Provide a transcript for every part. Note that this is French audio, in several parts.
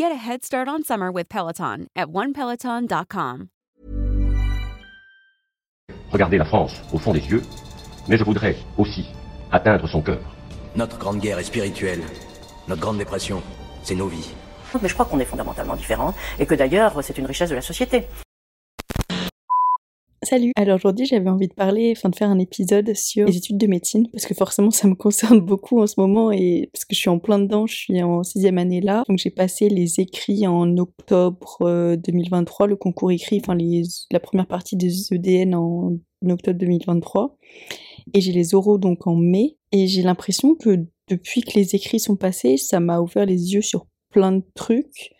Get a head start on summer with Peloton at onepeloton.com. Regarder la France au fond des yeux, mais je voudrais aussi atteindre son cœur. Notre grande guerre est spirituelle. Notre grande dépression, c'est nos vies. Mais je crois qu'on est fondamentalement différents et que d'ailleurs, c'est une richesse de la société. Salut. Alors aujourd'hui, j'avais envie de parler, enfin de faire un épisode sur les études de médecine parce que forcément, ça me concerne beaucoup en ce moment et parce que je suis en plein dedans, je suis en sixième année là. Donc j'ai passé les écrits en octobre 2023, euh, le concours écrit, enfin la première partie des EDN en, en octobre 2023 et j'ai les oraux donc en mai et j'ai l'impression que depuis que les écrits sont passés, ça m'a ouvert les yeux sur plein de trucs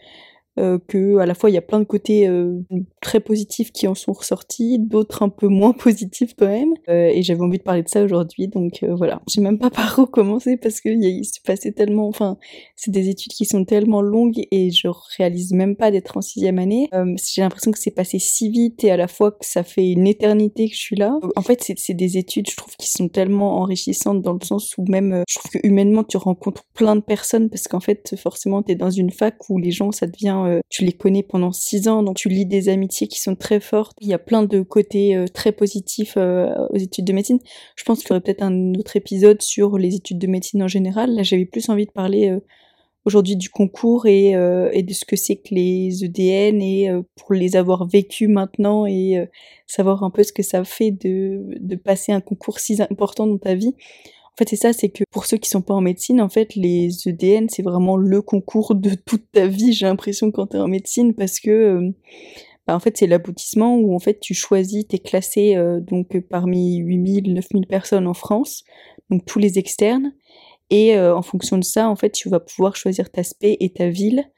euh, que à la fois il y a plein de côtés euh, très positifs qui en sont ressortis, d'autres un peu moins positifs quand même. Euh, et j'avais envie de parler de ça aujourd'hui, donc euh, voilà. J'ai même pas par où commencer parce que il s'est passé tellement, enfin, c'est des études qui sont tellement longues et je réalise même pas d'être en sixième année. J'ai l'impression que c'est passé si vite et à la fois que ça fait une éternité que je suis là. En fait, c'est des études, je trouve, qui sont tellement enrichissantes dans le sens où même, je trouve que humainement, tu rencontres plein de personnes parce qu'en fait, forcément, t'es dans une fac où les gens, ça devient euh, tu les connais pendant six ans, donc tu lis des amitiés qui sont très fortes. Il y a plein de côtés euh, très positifs euh, aux études de médecine. Je pense qu'il y aurait peut-être un autre épisode sur les études de médecine en général. Là, j'avais plus envie de parler aujourd'hui du concours et, de ce que c'est que les EDN et pour les avoir vécus maintenant et savoir un peu ce que ça fait de passer un concours si important dans ta vie. En fait, c'est ça, c'est que pour ceux qui sont pas en médecine, en fait, les EDN, c'est vraiment le concours de toute ta vie, j'ai l'impression, quand tu es en médecine, parce que, euh, bah, en fait, c'est l'aboutissement où, en fait, tu choisis, t'es classé, euh, donc, parmi 8000, 9000 personnes en France, donc tous les externes, et euh, en fonction de ça, en fait, tu vas pouvoir choisir ta spé et ta ville.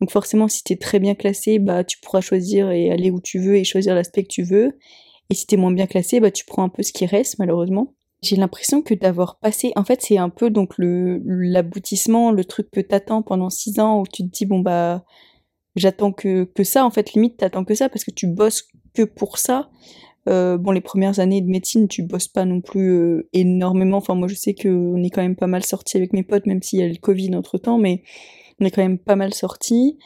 Donc forcément, si tu es très bien classé, bah tu pourras choisir et aller où tu veux et choisir l'aspect que tu veux. Et si tu es moins bien classé, bah tu prends un peu ce qui reste malheureusement. J'ai l'impression que d'avoir passé, en fait, c'est un peu donc le l'aboutissement, le truc que t'attends pendant six ans où tu te dis bon bah j'attends que que ça. En fait, limite t'attends que ça parce que tu bosses que pour ça. Euh, bon, les premières années de médecine, tu bosses pas non plus euh, énormément. Enfin, moi, je sais qu'on est quand même pas mal sorti avec mes potes, même s'il y a le Covid entre temps, mais on est quand même pas mal sorti.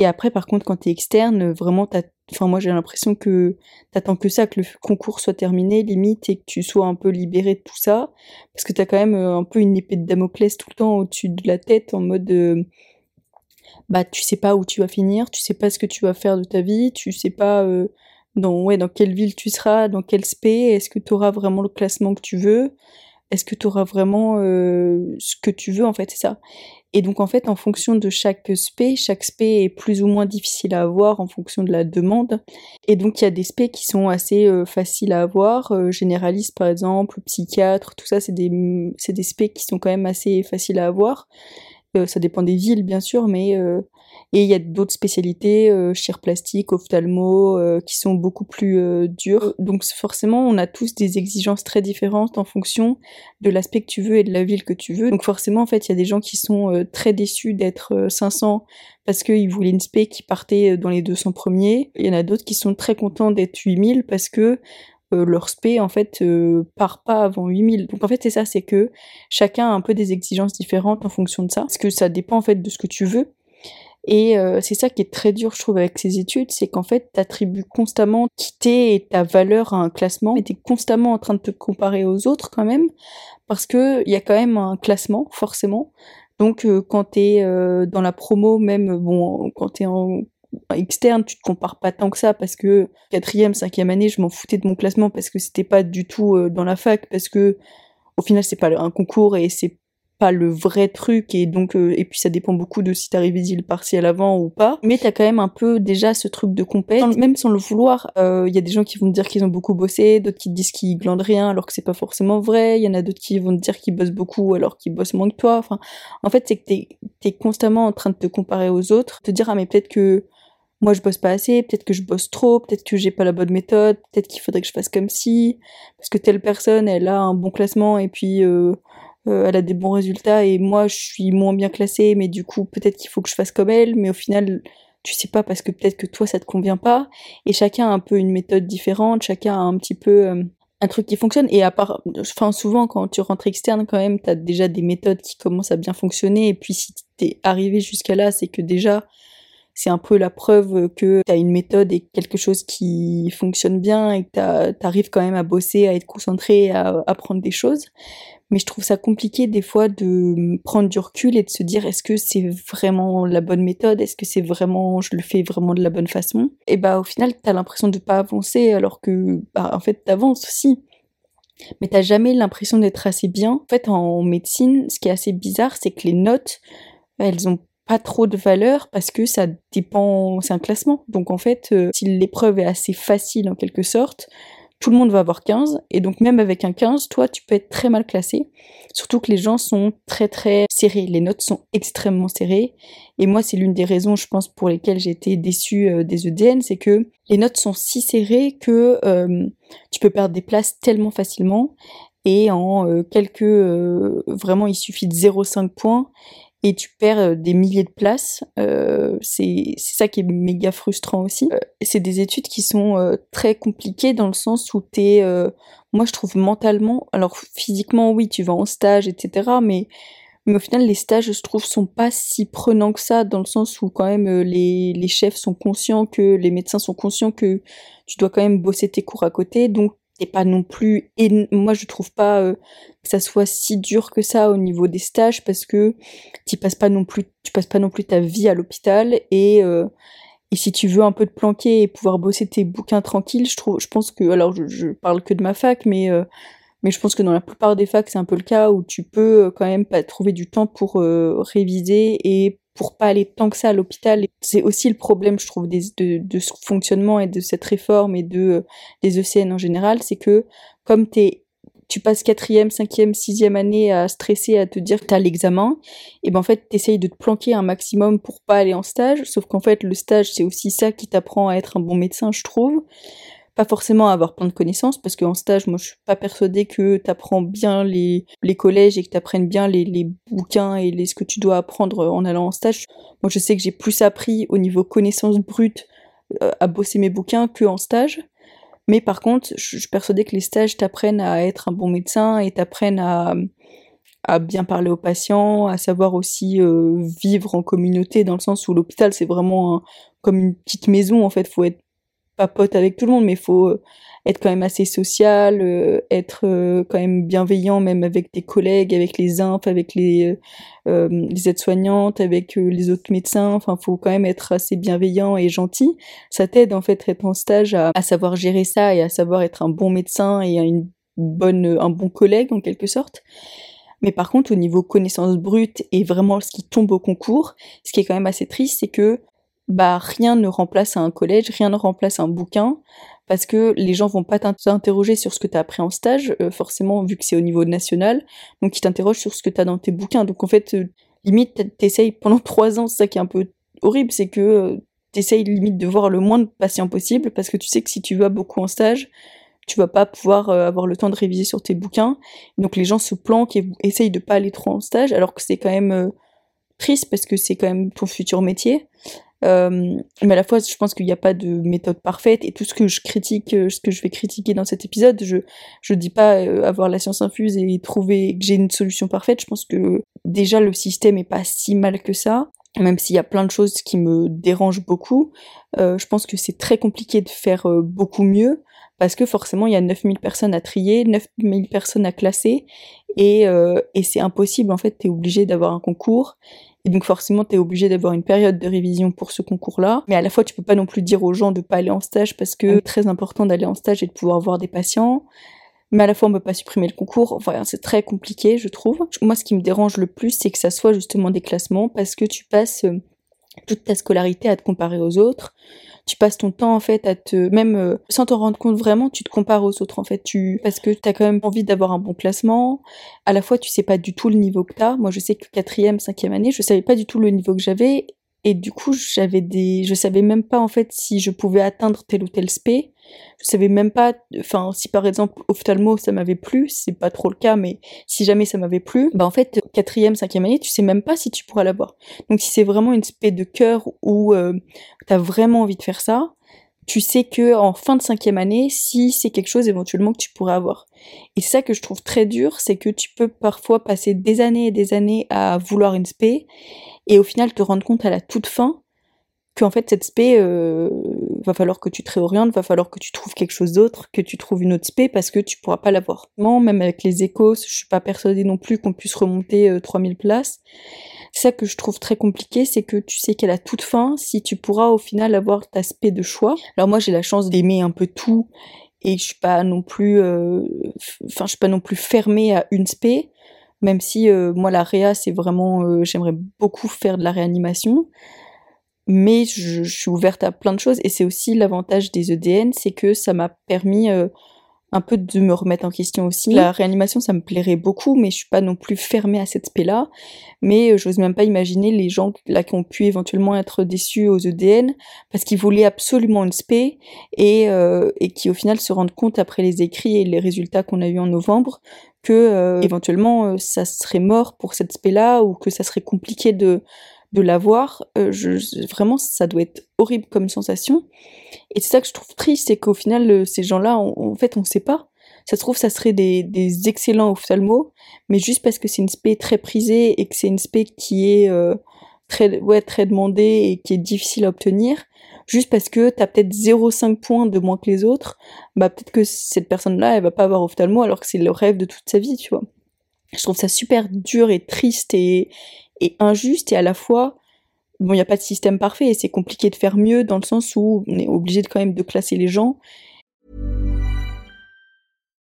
Et après, par contre, quand t'es externe, vraiment, t'as, enfin, moi, j'ai l'impression que t'attends que ça, que le concours soit terminé, limite, et que tu sois un peu libéré de tout ça. Parce que t'as quand même euh, un peu une épée de Damoclès tout le temps au-dessus de la tête, en mode, euh, bah, tu sais pas où tu vas finir, tu sais pas ce que tu vas faire de ta vie, tu sais pas, euh, dans, dans quelle ville tu seras, dans quel spé, est-ce que tu auras vraiment le classement que tu veux, est-ce que tu auras vraiment ce que tu veux, en fait, c'est ça. Et donc en fait, en fonction de chaque spé, chaque spé est plus ou moins difficile à avoir en fonction de la demande. Et donc il y a des spé qui sont assez euh, faciles à avoir, euh, généralistes par exemple, psychiatre, tout ça, c'est des des spé qui sont quand même assez faciles à avoir. Euh, ça dépend des villes bien sûr, mais et il y a d'autres spécialités, euh, plastique, ophtalmo, euh, qui sont beaucoup plus euh, dures. Donc forcément, on a tous des exigences très différentes en fonction de l'aspect que tu veux et de la ville que tu veux. Donc forcément, en fait, il y a des gens qui sont euh, très déçus d'être 500 parce qu'ils voulaient une spé qui partait dans les 200 premiers. Il y en a d'autres qui sont très contents d'être 8000 parce que leur spé en fait part pas avant 8000. Donc en fait c'est ça, c'est que chacun a un peu des exigences différentes en fonction de ça, parce que ça dépend en fait de ce que tu veux. Et euh, c'est ça qui est très dur, je trouve, avec ces études, c'est qu'en fait, tu attribues constamment et ta valeur à un classement, mais tu es constamment en train de te comparer aux autres quand même, parce que il y a quand même un classement, forcément. Donc, euh, quand tu es euh, dans la promo, même, bon, quand tu es en externe, tu te compares pas tant que ça parce que quatrième, cinquième année, je m'en foutais de mon classement parce que c'était pas du tout dans la fac, parce que au final, c'est pas un concours et c'est pas le vrai truc et donc euh, et puis ça dépend beaucoup de si t'as révisé le partiel avant ou pas. Mais t'as quand même un peu déjà ce truc de compète. Même sans le vouloir il euh, y a des gens qui vont te dire qu'ils ont beaucoup bossé d'autres qui te disent qu'ils glandent rien alors que c'est pas forcément vrai. Il y en a d'autres qui vont te dire qu'ils bossent beaucoup alors qu'ils bossent moins que toi. Enfin en fait c'est que t'es es constamment en train de te comparer aux autres te dire ah mais peut-être que moi je bosse pas assez, peut-être que je bosse trop, peut-être que j'ai pas la bonne méthode, peut-être qu'il faudrait que je fasse comme si, parce que telle personne elle a un bon classement et puis euh, euh, elle a des bons résultats et moi je suis moins bien classée, mais du coup peut-être qu'il faut que je fasse comme elle, mais au final tu sais pas parce que peut-être que toi ça te convient pas. Et chacun a un peu une méthode différente, chacun a un petit peu euh, un truc qui fonctionne. Et à part enfin souvent quand tu rentres externe quand même tu as déjà des méthodes qui commencent à bien fonctionner. Et puis si t'es arrivé jusqu'à là c'est que déjà c'est un peu la preuve que tu as une méthode et quelque chose qui fonctionne bien et que tu arrives quand même à bosser, à être concentré, à apprendre des choses mais je trouve ça compliqué des fois de prendre du recul et de se dire est-ce que c'est vraiment la bonne méthode, est-ce que c'est vraiment, je le fais vraiment de la bonne façon? Et bah au final t'as l'impression de pas avancer alors que bah en fait t'avances aussi. Mais t'as jamais l'impression d'être assez bien. En fait en médecine, ce qui est assez bizarre, c'est que les notes, elles ont pas trop de valeur parce que ça dépend, c'est un classement. Donc en fait, euh, si l'épreuve est assez facile en quelque sorte, tout le monde va avoir 15, et donc même avec un 15, toi, tu peux être très mal classé, surtout que les gens sont très très serrés, les notes sont extrêmement serrées, et moi, c'est l'une des raisons, je pense, pour lesquelles j'ai été déçue euh, des EDN, c'est que les notes sont si serrées que euh, tu peux perdre des places tellement facilement, et en euh, quelques... vraiment, il suffit de 0,5 points, et tu perds euh, des milliers de places. Euh, c'est ça qui est méga frustrant aussi. Euh, c'est des études qui sont euh, très compliquées dans le sens où t'es, euh, moi je trouve mentalement, alors physiquement oui, tu vas en stage, etc. Mais mais au final, les stages, je trouve, sont pas si prenants que ça, dans le sens où quand même les, les chefs sont conscients que les médecins sont conscients que tu dois quand même bosser tes cours à côté. Donc et pas non plus moi je trouve pas euh, que ça soit si dur que ça au niveau des stages parce que tu passes pas non plus passes pas non plus ta vie à l'hôpital et euh, et si tu veux un peu te planquer et pouvoir bosser tes bouquins tranquilles je pense que alors je, parle que de ma fac mais euh, mais je pense que dans la plupart des facs c'est un peu le cas où tu peux quand même trouver du temps pour réviser et pour pas aller tant que ça à l'hôpital. C'est aussi le problème, je trouve, de, ce fonctionnement et de cette réforme et de euh, des ECN en général, c'est que comme t'es tu passes quatrième, cinquième, sixième année à stresser, à te dire que t'as l'examen, et ben en fait t'essayes de te planquer un maximum pour pas aller en stage, sauf qu'en fait le stage c'est aussi ça qui t'apprend à être un bon médecin, je trouve pas forcément avoir plein de connaissances, parce qu'en stage, moi, je suis pas persuadée que tu apprends bien les, les collèges et que tu apprennes bien les, les bouquins et les, ce que tu dois apprendre en allant en stage. Moi, je sais que j'ai plus appris au niveau connaissances brutes euh, à bosser mes bouquins que en stage. Mais par contre, je, suis persuadée que les stages t'apprennent à être un bon médecin et t'apprennent à, à bien parler aux patients, à savoir aussi euh, vivre en communauté, dans le sens où l'hôpital, c'est vraiment comme une petite maison, en fait, faut être pas pote avec tout le monde, mais faut euh, être quand même assez social, euh, être euh, quand même bienveillant, même avec tes collègues, avec les infs, avec les, les aides-soignantes, avec les autres médecins. Enfin, faut quand même être assez bienveillant et gentil. Ça t'aide en fait être en stage à, à, savoir gérer ça et à savoir être un bon médecin et une bonne, un bon collègue en quelque sorte. Mais par contre, au niveau connaissance brute et vraiment ce qui tombe au concours, ce qui est quand même assez triste, c'est que bah rien ne remplace un collège, rien ne remplace un bouquin, parce que les gens vont pas t'interroger sur ce que tu as appris en stage, euh, forcément vu que c'est au niveau national, donc ils t'interrogent sur ce que tu as dans tes bouquins. Donc en fait, euh, limite, t'essayes pendant trois ans, c'est ça qui est un peu horrible, c'est que euh, t'essayes limite de voir le moins de patients possible, parce que tu sais que si tu vas beaucoup en stage, tu vas pas pouvoir avoir le temps de réviser sur tes bouquins. Donc les gens se planquent et essayent de pas aller trop en stage, alors que c'est quand même triste parce que c'est quand même ton futur métier. Euh, mais à la fois, je pense qu'il n'y a pas de méthode parfaite et tout ce que je critique, euh, ce que je vais critiquer dans cet épisode, je je dis pas euh, avoir la science infuse et trouver que j'ai une solution parfaite. Je pense que déjà le système est pas si mal que ça. même s'il y a plein de choses qui me dérangent beaucoup, je pense que c'est très compliqué de faire beaucoup mieux parce que forcément il y a 9000 personnes à trier, 9000 personnes à classer et, euh, et c'est impossible en fait, tu es obligé d'avoir un concours et donc forcément tu es obligé d'avoir une période de révision pour ce concours-là, mais à la fois tu peux pas non plus dire aux gens de pas aller en stage parce que c'est très important d'aller en stage et de pouvoir voir des patients mais à la fois on peut pas supprimer le concours. Enfin, c'est très compliqué, je trouve. Moi, ce qui me dérange le plus, c'est que ça soit justement des classements, parce que tu passes euh, toute ta scolarité à te comparer aux autres. Tu passes ton temps en fait à te, même euh, sans t'en rendre compte vraiment, tu te compares aux autres en fait. Tu parce que t'as quand même envie d'avoir un bon classement. À la fois, tu sais pas du tout le niveau que t'as. Moi, je sais que quatrième, cinquième année, je savais pas du tout le niveau que j'avais. Et du coup, j'avais des, je savais même pas en fait si je pouvais atteindre tel ou tel spé je savais même pas, enfin, si par exemple ophtalmo ça m'avait plu, c'est pas trop le cas, mais si jamais ça m'avait plu, bah en fait, quatrième, cinquième année, tu sais même pas si tu pourras l'avoir. Donc si c'est vraiment une spé de cœur où euh, t'as vraiment envie de faire ça, tu sais que en fin de cinquième année, si c'est quelque chose éventuellement que tu pourrais avoir. Et ça que je trouve très dur, c'est que tu peux parfois passer des années et des années à vouloir une spé, et au final te rendre compte à la toute fin qu'en fait cette spé euh, va falloir que tu te réorientes, va falloir que tu trouves quelque chose d'autre, que tu trouves une autre spé parce que tu pourras pas l'avoir. Même avec les échos, je suis pas persuadée non plus qu'on puisse remonter 3000 euh, places. Ça que je trouve très compliqué, c'est que tu sais qu'elle a toute fin si tu pourras au final avoir ta spé de choix. Alors moi j'ai la chance d'aimer un peu tout et je suis non plus euh, je suis pas non plus fermée à une spé même si moi la réa c'est vraiment j'aimerais beaucoup faire de la réanimation mais je, suis ouverte à plein de choses et c'est aussi l'avantage des EDN, c'est que ça m'a permis euh, un peu de me remettre en question aussi. La réanimation, ça me plairait beaucoup, mais je suis pas non plus fermée à cette spé-là. Mais euh, j'ose même pas imaginer les gens là qui ont pu éventuellement être déçus aux EDN parce qu'ils voulaient absolument une spé et, euh, et qui au final se rendent compte après les écrits et les résultats qu'on a eu en novembre que éventuellement ça serait mort pour cette spé-là ou que ça serait compliqué de de l'avoir, euh, vraiment, ça doit être horrible comme sensation. Et c'est ça que je trouve triste, c'est qu'au final, euh, ces gens-là, en fait, on sait pas. Ça se trouve, ça serait des, excellents ophtalmos, mais juste parce que c'est une spé très prisée et que c'est une spé qui est euh, très, ouais, très demandée et qui est difficile à obtenir, juste parce que t'as peut-être 0,5 points de moins que les autres, bah peut-être que cette personne-là, elle va pas avoir ophtalmo alors que c'est le rêve de toute sa vie, tu vois. Je trouve ça super dur et triste et, et injuste et à la fois bon il n'y a pas de système parfait et c'est compliqué de faire mieux dans le sens où on est obligé de quand même de classer les gens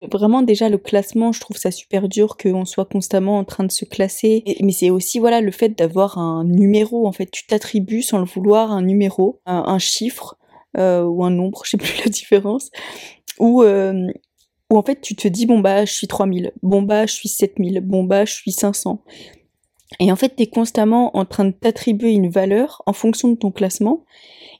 Vraiment déjà le classement, je trouve ça super dur qu'on soit constamment en train de se classer. mais c'est aussi voilà le fait d'avoir un numéro. En fait, tu t'attribues sans le vouloir un numéro, un, chiffre euh, ou un nombre, je sais plus la différence. Ou euh, où en fait tu te dis bon bah je suis 3000, bon bah je suis 7000, bon bah je suis 500. Et en fait, tu es constamment en train de t'attribuer une valeur en fonction de ton classement.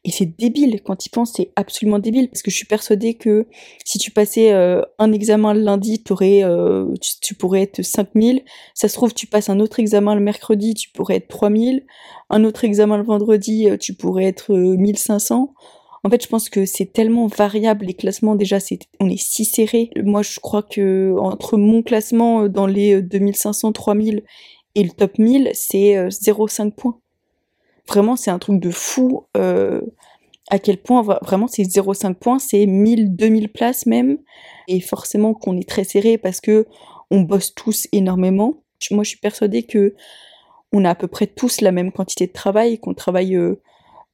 Et c'est débile, quand tu penses, c'est absolument débile, parce que je suis persuadée que si tu passais euh, un examen le lundi, euh, tu, pourrais être 5000, ça se trouve, tu passes un autre examen le mercredi, tu pourrais être 3000, un autre examen le vendredi, euh, tu pourrais être 1500. En fait, je pense que c'est tellement variable les classements. Déjà, on est si serré. Moi, je crois que entre mon classement dans les 2500, 3000 et le top 1000, c'est 0,5 points. Vraiment, c'est un truc de fou. Euh, à quel point, vraiment, c'est 0,5 points, c'est 1000, 2000 places même. Et forcément qu'on est très serré parce que on bosse tous énormément. Moi, je suis persuadée que on a à peu près tous la même quantité de travail, qu'on travaille euh,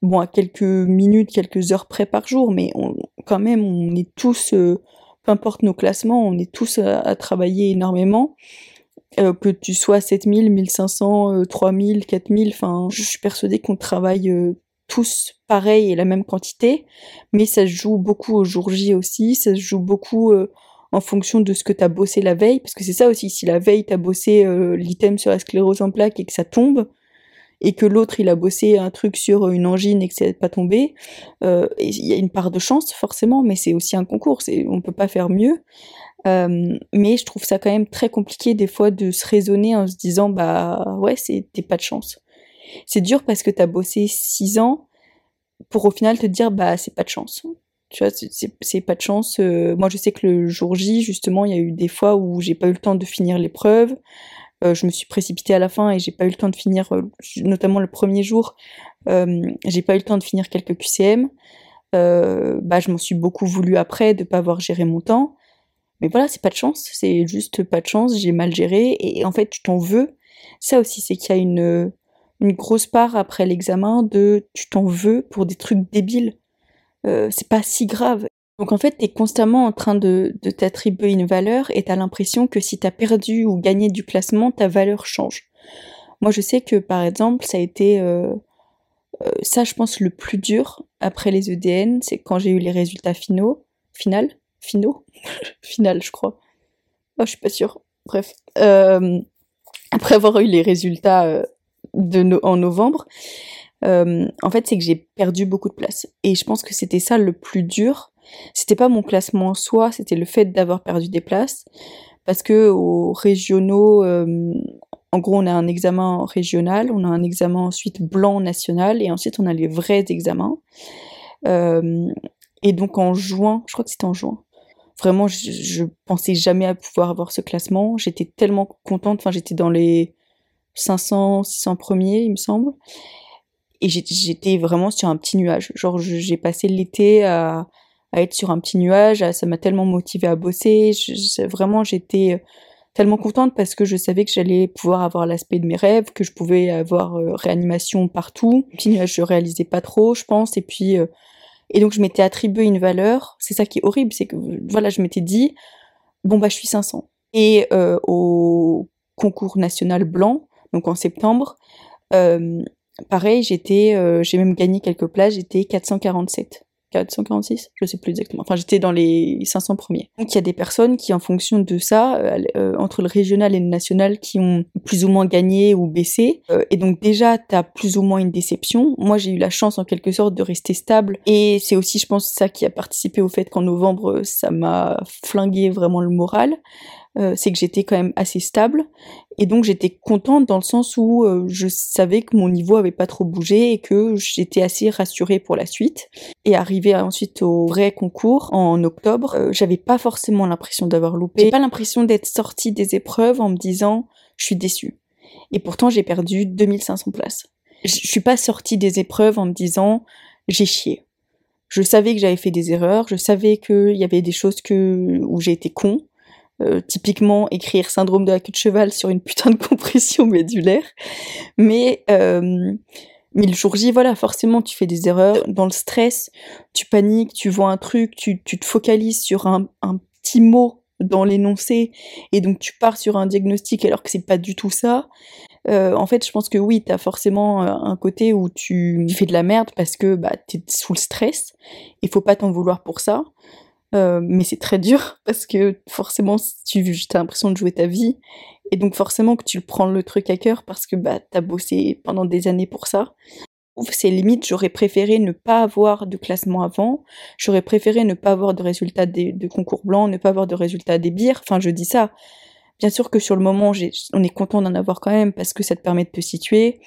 bon à quelques minutes, quelques heures près par jour, mais quand même, on est tous, euh, peu importe nos classements, on est tous à, travailler énormément. Euh, que tu sois 7000, 1500, 3000, 4000, enfin, je suis persuadée qu'on travaille tous pareil et la même quantité, mais ça se joue beaucoup au jour J aussi, ça se joue beaucoup en fonction de ce que tu as bossé la veille, parce que c'est ça aussi, si la veille tu as bossé euh, l'item sur la sclérose en plaques et que ça tombe, et que l'autre il a bossé un truc sur une angine et que c'est pas tombé, euh, il y a une part de chance forcément, mais c'est aussi un concours, on peut pas faire mieux. Euh, mais je trouve ça quand même très compliqué des fois de se raisonner en se disant bah ouais c'était pas de chance. C'est dur parce que tu as bossé six ans pour au final te dire bah c'est pas de chance. Tu vois, c'est pas de chance. Euh, moi, je sais que le jour J, justement, il y a eu des fois où j'ai pas eu le temps de finir l'épreuve. Euh, je me suis précipitée à la fin et j'ai pas eu le temps de finir, notamment le premier jour, j'ai pas eu le temps de finir quelques QCM. bah, je m'en suis beaucoup voulu après de pas avoir géré mon temps. Mais voilà, c'est pas de chance, c'est juste pas de chance, j'ai mal géré et en fait, tu t'en veux. Ça aussi, c'est qu'il y a une, une grosse part après l'examen de tu t'en veux pour des trucs débiles. Euh, c'est pas si grave. Donc en fait, tu es constamment en train de, t'attribuer une valeur et t'as l'impression que si t'as perdu ou gagné du classement, ta valeur change. Moi, je sais que par exemple, ça a été euh, euh, ça, je pense, le plus dur après les EDN, c'est quand j'ai eu les résultats finaux, final, final, je crois. Oh, je suis pas sûre. Bref, après avoir eu les résultats de en novembre, euh, en fait, c'est que j'ai perdu beaucoup de place. Et je pense que c'était ça le plus dur. C'était pas mon classement en soi, c'était le fait d'avoir perdu des places. Parce que aux régionaux, euh, en gros, on a un examen régional, on a un examen ensuite blanc national, et ensuite on a les vrais examens. Euh, et donc en juin, je crois que c'était en juin, vraiment, je, pensais jamais à pouvoir avoir ce classement. J'étais tellement contente, enfin, j'étais dans les 500, 600 premiers, il me semble et j'étais vraiment sur un petit nuage. Genre, j'ai passé l'été à, être sur un petit nuage, ça m'a tellement motivée à bosser. vraiment, j'étais tellement contente parce que je savais que j'allais pouvoir avoir l'aspect de mes rêves, que je pouvais avoir euh, réanimation partout. Petit nuage, je réalisais pas trop, je pense, et puis euh, et donc je m'étais attribué une valeur. C'est ça qui est horrible, c'est que voilà, je m'étais dit bon bah je suis 500. Et euh, au concours national blanc, donc en septembre, Pareil, j'étais, euh, j'ai même gagné quelques places, j'étais 447. 446, je sais plus exactement. Enfin, j'étais dans les 500 premiers. Donc, il y a des personnes qui, en fonction de ça, euh, euh, entre le régional et le national, qui ont plus ou moins gagné ou baissé. et donc, déjà, tu as plus ou moins une déception. Moi, j'ai eu la chance, en quelque sorte, de rester stable. Et c'est aussi, je pense, ça qui a participé au fait qu'en novembre, ça m'a flingué vraiment le moral. Euh, c'est que j'étais quand même assez stable et donc j'étais contente dans le sens où euh, je savais que mon niveau avait pas trop bougé et que j'étais assez rassurée pour la suite. Et arrivé ensuite au vrai concours en octobre, euh, j'avais pas forcément l'impression d'avoir loupé. J'ai pas l'impression d'être sortie des épreuves en me disant je suis déçue. Et pourtant j'ai perdu 2500 places. Je suis pas sortie des épreuves en me disant j'ai chié. Je savais que j'avais fait des erreurs, je savais qu'il y avait des choses que où j'ai été con, euh, typiquement écrire syndrome de la queue de cheval sur une putain de compression médulaire. Mais, euh, mais le jour J, voilà, forcément, tu fais des erreurs. Dans le stress, tu paniques, tu vois un truc, tu, tu te focalises sur un, un petit mot dans l'énoncé, et donc tu pars sur un diagnostic alors que c'est pas du tout ça. Euh, en fait, je pense que oui, t'as forcément un côté où tu fais de la merde parce que bah, t'es sous le stress. Il faut pas t'en vouloir pour ça. Euh, mais c'est très dur parce que forcément, tu as l'impression de jouer ta vie. Et donc forcément que tu prends le truc à cœur parce que bah, tu as bossé pendant des années pour ça. C'est limite, j'aurais préféré ne pas avoir de classement avant, j'aurais préféré ne pas avoir de résultats de, concours blancs, ne pas avoir de résultats des bières, enfin je dis ça. Bien sûr que sur le moment, on est content d'en avoir quand même parce que ça te permet de te situer,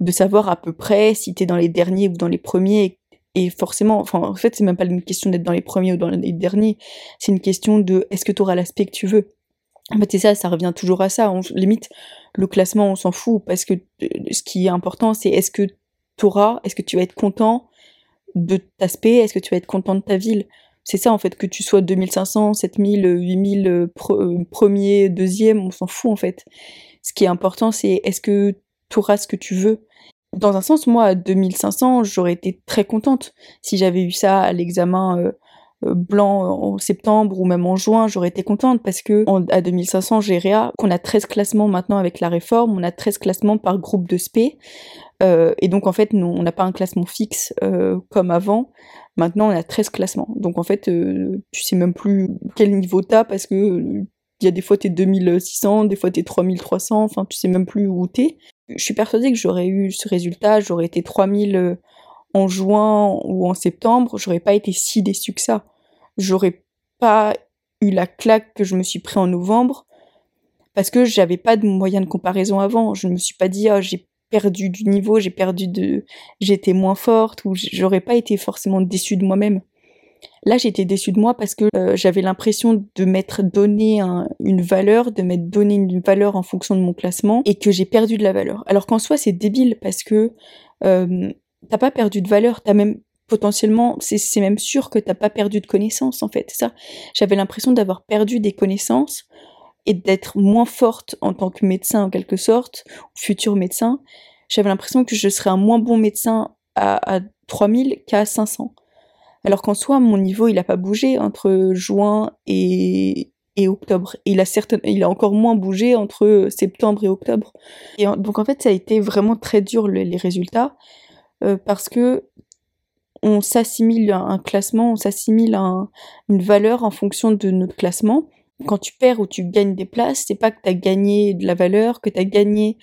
de savoir à peu près si t'es dans les derniers ou dans les premiers et forcément, en fait, c'est même pas une question d'être dans les premiers ou dans les derniers. C'est une question de est-ce que tu auras l'aspect que tu veux? En fait, c'est ça, ça revient toujours à ça. On, limite, le classement, on s'en fout parce que euh, ce qui est important, c'est est-ce que tu auras, est-ce que tu vas être content de ta aspect, est-ce que tu vas être content de ta ville? C'est ça, en fait, que tu sois 2500, 7000, 8000, premiers, deuxième, on s'en fout, en fait. Ce qui est important, c'est est-ce que tu auras ce que tu veux? Dans un sens, moi, à 2500, j'aurais été très contente. Si j'avais eu ça à l'examen euh, euh, blanc en septembre ou même en juin, j'aurais été contente parce que à 2500, j'ai réa, qu'on a 13 classements maintenant avec la réforme, on a 13 classements par groupe de SP. Euh, et donc, en fait, nous, on n'a pas un classement fixe comme avant. Maintenant, on a 13 classements. Donc, en fait, tu sais même plus quel niveau t'as parce que il y a des fois t'es 2600, des fois t'es 3300, enfin tu sais même plus où t'es. Je suis persuadée que j'aurais eu ce résultat, j'aurais été 3000 euh, en juin ou en septembre, j'aurais pas été si déçue que ça. J'aurais pas eu la claque que je me suis pris en novembre parce que j'avais pas de moyen de comparaison avant. Je ne me suis pas dit, ah, j'ai perdu du niveau, j'ai perdu de, j'étais moins forte ou j'aurais pas été forcément déçue de moi-même. Là, j'étais déçue de moi parce que euh, j'avais l'impression de m'être donné une valeur, de m'être donné une valeur en fonction de mon classement et que j'ai perdu de la valeur. Alors qu'en soi, c'est débile parce que euh, t'as pas perdu de valeur, t'as même potentiellement, c'est même sûr que t'as pas perdu de connaissances en fait. Ça, j'avais l'impression d'avoir perdu des connaissances et d'être moins forte en tant que médecin en quelque sorte, futur médecin. J'avais l'impression que je serais un moins bon médecin à, à 3000 qu'à 500. Alors qu'en soi, mon niveau, il a pas bougé entre juin et, et octobre. il a encore moins bougé entre septembre et octobre. Et donc en fait, ça a été vraiment très dur les résultats euh, parce que on s'assimile un, un, classement, on s'assimile une valeur en fonction de notre classement quand tu perds ou tu gagnes des places, c'est pas que tu as gagné de la valeur, que tu as gagné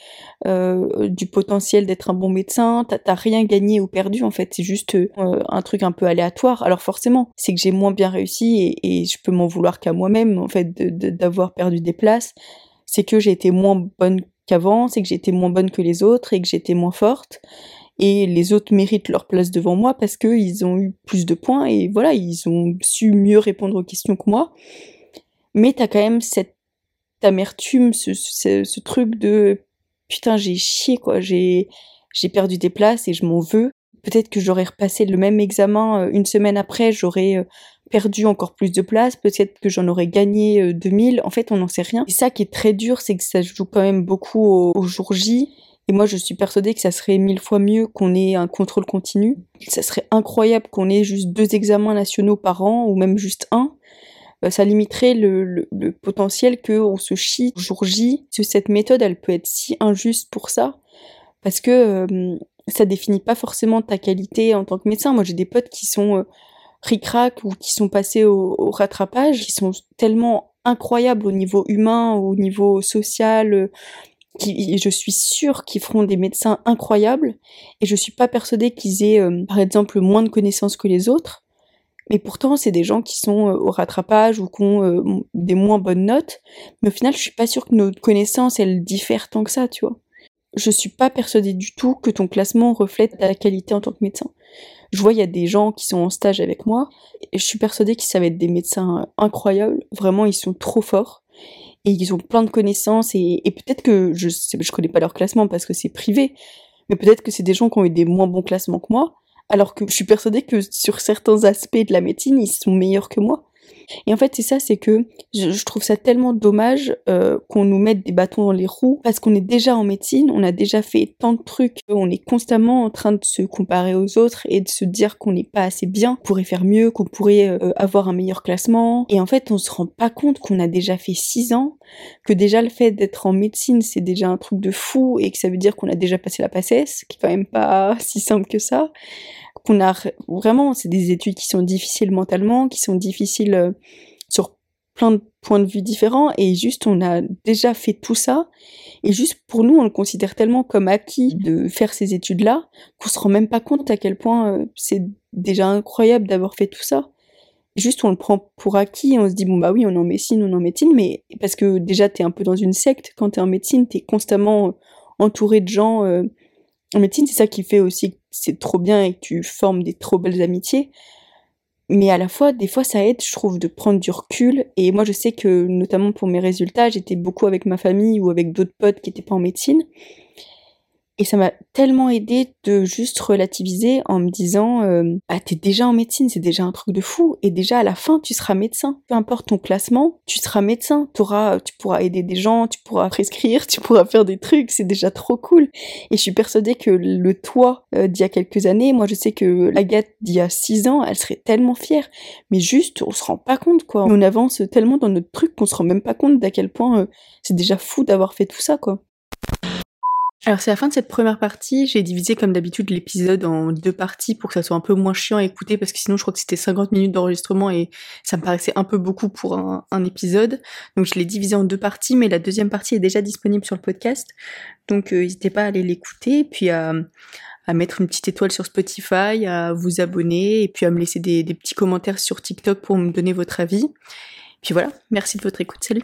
euh, du potentiel d'être un bon médecin, t'as rien gagné ou perdu en fait, c'est juste euh, un truc un peu aléatoire. Alors forcément, c'est que j'ai moins bien réussi et, je peux m'en vouloir qu'à moi-même en fait d'avoir perdu des places. C'est que j'ai été moins bonne qu'avant, c'est que été moins bonne que les autres et que j'étais moins forte. Et les autres méritent leur place devant moi parce qu'ils ont eu plus de points et voilà, ils ont su mieux répondre aux questions que moi mais t'as quand même cette amertume, ce, truc de putain j'ai chié quoi, j'ai j'ai perdu des places et je m'en veux. Peut-être que j'aurais repassé le même examen euh, une semaine après, j'aurais euh, perdu encore plus de places, peut-être que j'en aurais gagné 2000. Euh, en fait, on n'en sait rien. Et ça qui est très dur, c'est que ça joue quand même beaucoup au, au jour J. Et moi, je suis persuadée que ça serait mille fois mieux qu'on ait un contrôle continu. Ça serait incroyable qu'on ait juste deux examens nationaux par an, ou même juste un. Euh, ça limiterait le, le, le potentiel qu'on se chie jour J. Cette méthode, elle peut être si injuste pour ça, parce que euh, ça définit pas forcément ta qualité en tant que médecin. Moi, j'ai des potes qui sont euh, ric-rac ou qui sont passés au, rattrapage, qui sont tellement incroyables au niveau humain, au niveau social. Euh, qui, je suis sûre qu'ils feront des médecins incroyables et je suis pas persuadée qu'ils aient, par exemple, moins de connaissances que les autres. Mais pourtant, c'est des gens qui sont euh, au rattrapage ou qui ont euh, des moins bonnes notes. Mais au final, je suis pas sûre que nos connaissances, elles diffèrent tant que ça, tu vois. Je suis pas persuadée du tout que ton classement reflète ta qualité en tant que médecin. Je vois, il y a des gens qui sont en stage avec moi, et je suis persuadée qu'ils savent être des médecins incroyables. Vraiment, ils sont trop forts. Et ils ont plein de connaissances, et, et peut-être que, je, je connais pas leur classement parce que c'est privé, mais peut-être que c'est des gens qui ont eu des moins bons classements que moi, alors que je suis persuadée que sur certains aspects de la médecine, ils sont meilleurs que moi. Et en fait, c'est ça, c'est que je, trouve ça tellement dommage euh, qu'on nous mette des bâtons dans les roues parce qu'on est déjà en médecine, on a déjà fait tant de trucs, on est constamment en train de se comparer aux autres et de se dire qu'on n'est pas assez bien, qu'on pourrait faire mieux, qu'on pourrait euh, avoir un meilleur classement. Et en fait, on se rend pas compte qu'on a déjà fait six ans, que déjà le fait d'être en médecine, c'est déjà un truc de fou et que ça veut dire qu'on a déjà passé la passesse, qui est quand même pas si simple que ça qu'on a vraiment, c'est des études qui sont difficiles mentalement, qui sont difficiles euh, sur plein de points de vue différents, et juste on a déjà fait tout ça, et juste pour nous, on le considère tellement comme acquis de faire ces études-là, qu'on se rend même pas compte à quel point euh, c'est déjà incroyable d'avoir fait tout ça. Juste on le prend pour acquis, on se dit bon bah oui on est en médecine, on est en médecine, mais parce que déjà t'es un peu dans une secte quand t'es en médecine, t'es constamment entouré de gens euh, en médecine, c'est ça qui fait aussi que c'est trop bien et que tu formes des trop belles amitiés. Mais à la fois, des fois, ça aide, je trouve, de prendre du recul. Et moi, je sais que, notamment pour mes résultats, j'étais beaucoup avec ma famille ou avec d'autres potes qui étaient pas en médecine. Et ça m'a tellement aidé de juste relativiser en me disant, euh, bah, t'es déjà en médecine, c'est déjà un truc de fou. Et déjà, à la fin, tu seras médecin. Peu importe ton classement, tu seras médecin. T'auras, tu pourras aider des gens, tu pourras prescrire, tu pourras faire des trucs. C'est déjà trop cool. Et je suis persuadée que le toi euh, d'il y a quelques années, moi, je sais que Agathe d'il y a six ans, elle serait tellement fière. Mais juste, on se rend pas compte, quoi. On avance tellement dans notre truc qu'on se rend même pas compte d'à quel point euh, c'est déjà fou d'avoir fait tout ça, quoi. Alors c'est la fin de cette première partie, j'ai divisé comme d'habitude l'épisode en deux parties pour que ça soit un peu moins chiant à écouter parce que sinon je crois que c'était 50 minutes d'enregistrement et ça me paraissait un peu beaucoup pour un, épisode. Donc je l'ai divisé en deux parties mais la deuxième partie est déjà disponible sur le podcast. Donc euh, n'hésitez pas à aller l'écouter puis à, mettre une petite étoile sur Spotify, à vous abonner et puis à me laisser des, des petits commentaires sur TikTok pour me donner votre avis. Puis voilà, merci de votre écoute, salut